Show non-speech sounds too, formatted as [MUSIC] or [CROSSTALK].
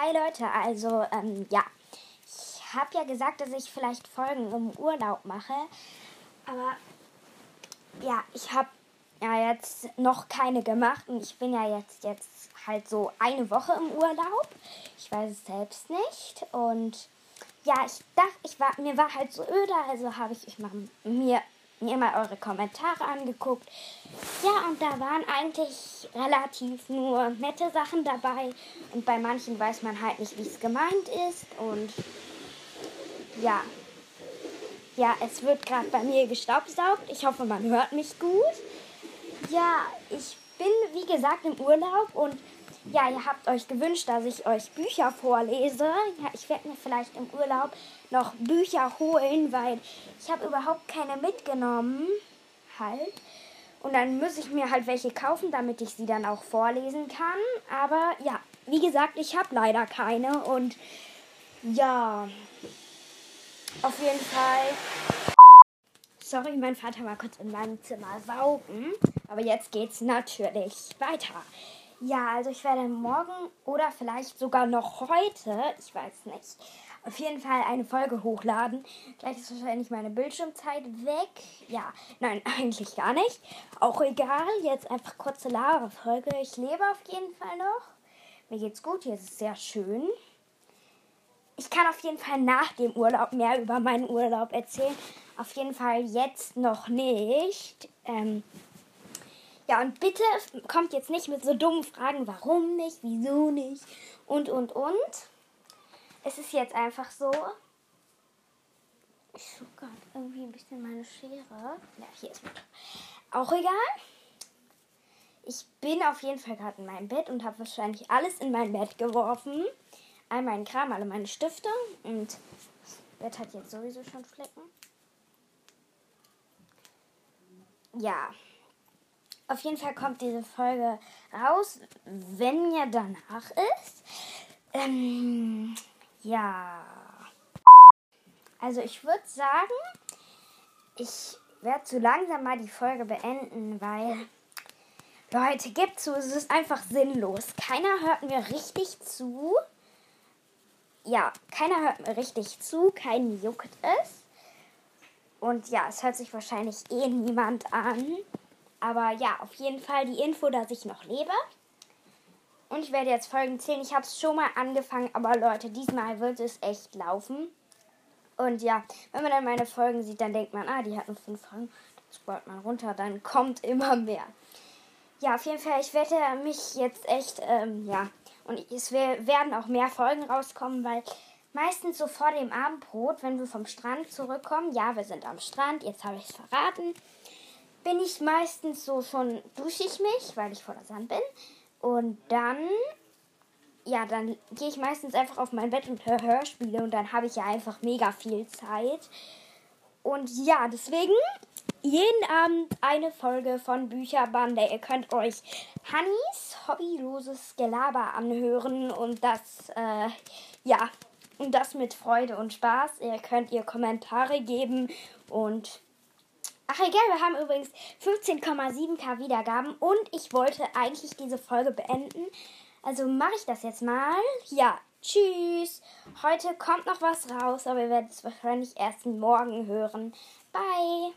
Hi Leute, also ähm, ja, ich habe ja gesagt, dass ich vielleicht Folgen im Urlaub mache, aber ja, ich habe ja jetzt noch keine gemacht und ich bin ja jetzt jetzt halt so eine Woche im Urlaub. Ich weiß es selbst nicht und ja, ich dachte, ich war mir war halt so öde, also habe ich, ich mach, mir mir mal eure Kommentare angeguckt. Ja, und da waren eigentlich relativ nur nette Sachen dabei. Und bei manchen weiß man halt nicht, wie es gemeint ist. Und ja. Ja, es wird gerade bei mir gestaubsaugt. Ich hoffe, man hört mich gut. Ja, ich bin, wie gesagt, im Urlaub und ja, ihr habt euch gewünscht, dass ich euch Bücher vorlese. Ja, ich werde mir vielleicht im Urlaub noch Bücher holen, weil ich habe überhaupt keine mitgenommen. Halt. Und dann muss ich mir halt welche kaufen, damit ich sie dann auch vorlesen kann. Aber ja, wie gesagt, ich habe leider keine. Und ja, auf jeden Fall. Sorry, mein Vater war kurz in meinem Zimmer saugen. Aber jetzt geht's natürlich weiter. Ja, also ich werde morgen oder vielleicht sogar noch heute, ich weiß nicht, auf jeden Fall eine Folge hochladen. Gleich ist wahrscheinlich meine Bildschirmzeit weg. Ja, nein, [LAUGHS] eigentlich gar nicht. Auch egal, jetzt einfach kurze Laberfolge. Ich lebe auf jeden Fall noch. Mir geht's gut, hier ist es sehr schön. Ich kann auf jeden Fall nach dem Urlaub mehr über meinen Urlaub erzählen. Auf jeden Fall jetzt noch nicht. Ähm, ja, und bitte kommt jetzt nicht mit so dummen Fragen, warum nicht, wieso nicht und, und, und. Es ist jetzt einfach so. Ich suche gerade irgendwie ein bisschen meine Schere. Ja, hier ist meine. Auch egal. Ich bin auf jeden Fall gerade in meinem Bett und habe wahrscheinlich alles in mein Bett geworfen. All meinen Kram, alle meine Stifte. Und das Bett hat jetzt sowieso schon Flecken. Ja. Auf jeden Fall kommt diese Folge raus, wenn mir danach ist. Ähm, ja. Also ich würde sagen, ich werde zu langsam mal die Folge beenden, weil Leute, gibt zu, es ist einfach sinnlos. Keiner hört mir richtig zu. Ja, keiner hört mir richtig zu, keinen juckt es. Und ja, es hört sich wahrscheinlich eh niemand an. Aber ja, auf jeden Fall die Info, dass ich noch lebe. Und ich werde jetzt Folgen 10. Ich habe es schon mal angefangen, aber Leute, diesmal wird es echt laufen. Und ja, wenn man dann meine Folgen sieht, dann denkt man, ah, die hat nur 5 Folgen. Dann scrollt man runter, dann kommt immer mehr. Ja, auf jeden Fall, ich werde mich jetzt echt, ähm, ja, und es werden auch mehr Folgen rauskommen, weil meistens so vor dem Abendbrot, wenn wir vom Strand zurückkommen, ja, wir sind am Strand, jetzt habe ich es verraten, bin ich meistens so schon, dusche ich mich, weil ich vor der Sand bin. Und dann, ja, dann gehe ich meistens einfach auf mein Bett und höre Hörspiele und dann habe ich ja einfach mega viel Zeit. Und ja, deswegen jeden Abend eine Folge von Bücherbande. Ihr könnt euch Hannis hobbyloses Gelaber anhören und das, äh, ja, und das mit Freude und Spaß. Ihr könnt ihr Kommentare geben und Ach egal, wir haben übrigens 15,7k Wiedergaben und ich wollte eigentlich diese Folge beenden. Also mache ich das jetzt mal. Ja, tschüss. Heute kommt noch was raus, aber ihr werdet es wahrscheinlich erst morgen hören. Bye.